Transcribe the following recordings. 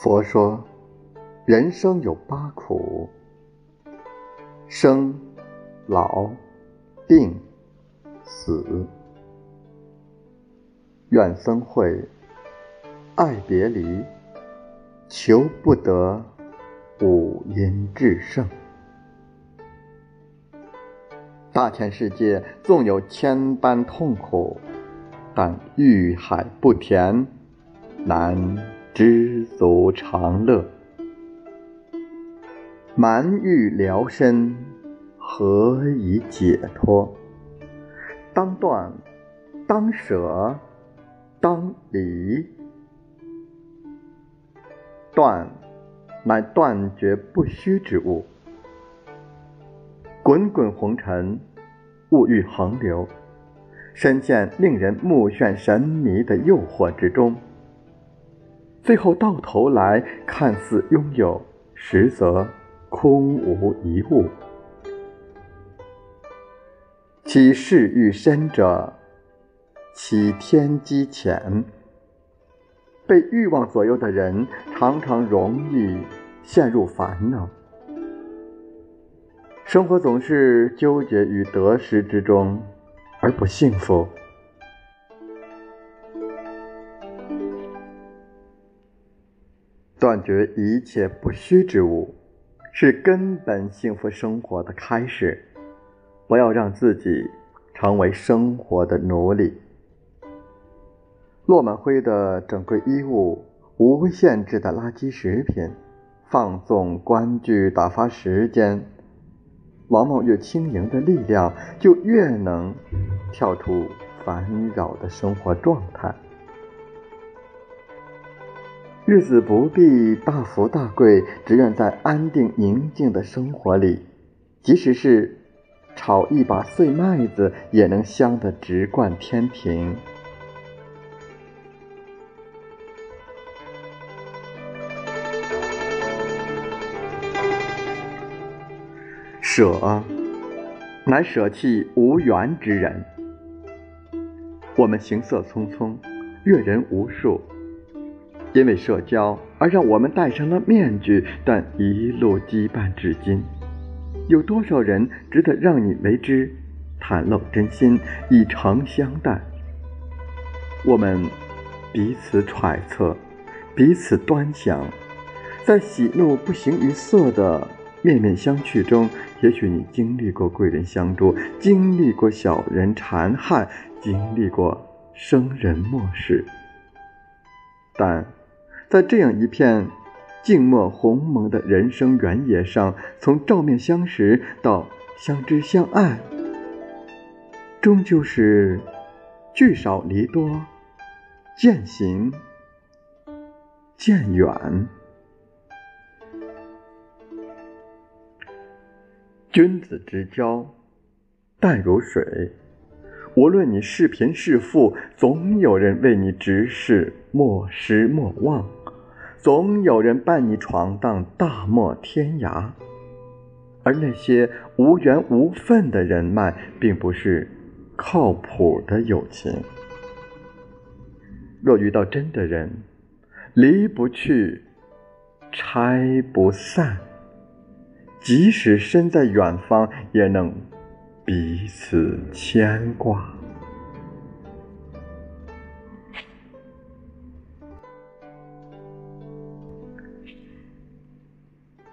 佛说，人生有八苦：生、老、病、死。怨僧会，爱别离，求不得五阴炽盛。大千世界纵有千般痛苦，但欲海不填，难。知足常乐，蛮欲疗身，何以解脱？当断，当舍，当离。断，乃断绝不虚之物。滚滚红尘，物欲横流，深陷令人目眩神迷的诱惑之中。最后到头来，看似拥有，实则空无一物。其事欲深者，其天机浅。被欲望左右的人，常常容易陷入烦恼。生活总是纠结于得失之中，而不幸福。断绝一切不虚之物，是根本幸福生活的开始。不要让自己成为生活的奴隶。落满灰的整柜衣物，无限制的垃圾食品，放纵观剧打发时间，往往越轻盈的力量，就越能跳出烦扰的生活状态。日子不必大富大贵，只愿在安定宁静的生活里，即使是炒一把碎麦子，也能香得直灌天庭。舍，乃舍弃无缘之人。我们行色匆匆，阅人无数。因为社交而让我们戴上了面具，但一路羁绊至今，有多少人值得让你为之袒露真心，以诚相待？我们彼此揣测，彼此端详，在喜怒不形于色的面面相觑中，也许你经历过贵人相助，经历过小人残害，经历过生人漠视，但。在这样一片静默鸿蒙的人生原野上，从照面相识到相知相爱，终究是聚少离多，渐行渐远。君子之交淡如水，无论你是贫是富，总有人为你直视，莫失莫忘。总有人伴你闯荡大漠天涯，而那些无缘无分的人脉，并不是靠谱的友情。若遇到真的人，离不去，拆不散，即使身在远方，也能彼此牵挂。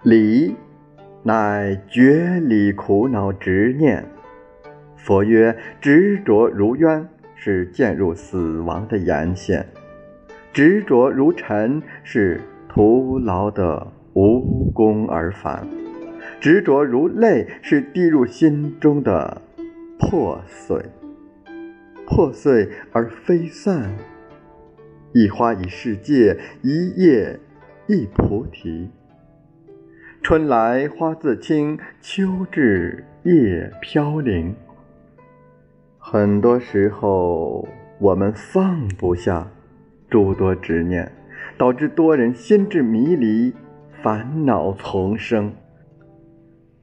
离，乃绝离苦恼执念。佛曰：执着如渊，是渐入死亡的沿线；执着如尘，是徒劳的无功而返；执着如泪，是滴入心中的破碎。破碎而飞散，一花一世界，一叶一菩提。春来花自青，秋至叶飘零。很多时候，我们放不下诸多执念，导致多人心智迷离，烦恼丛生。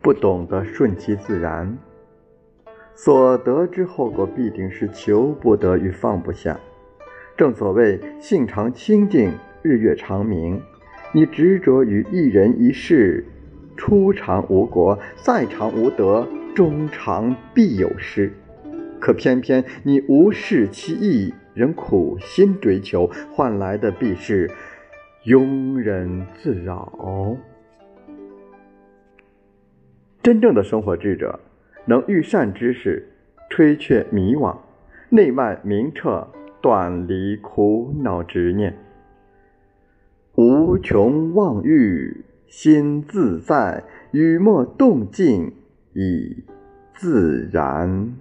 不懂得顺其自然，所得之后果必定是求不得与放不下。正所谓，性常清净，日月长明。你执着于一人一事，初尝无果，再尝无得，终尝必有失。可偏偏你无视其意，仍苦心追求，换来的必是庸人自扰。真正的生活智者，能遇善知识，吹却迷惘，内外明澈，断离苦恼执念，无穷妄欲，心自在，雨墨动静以自然。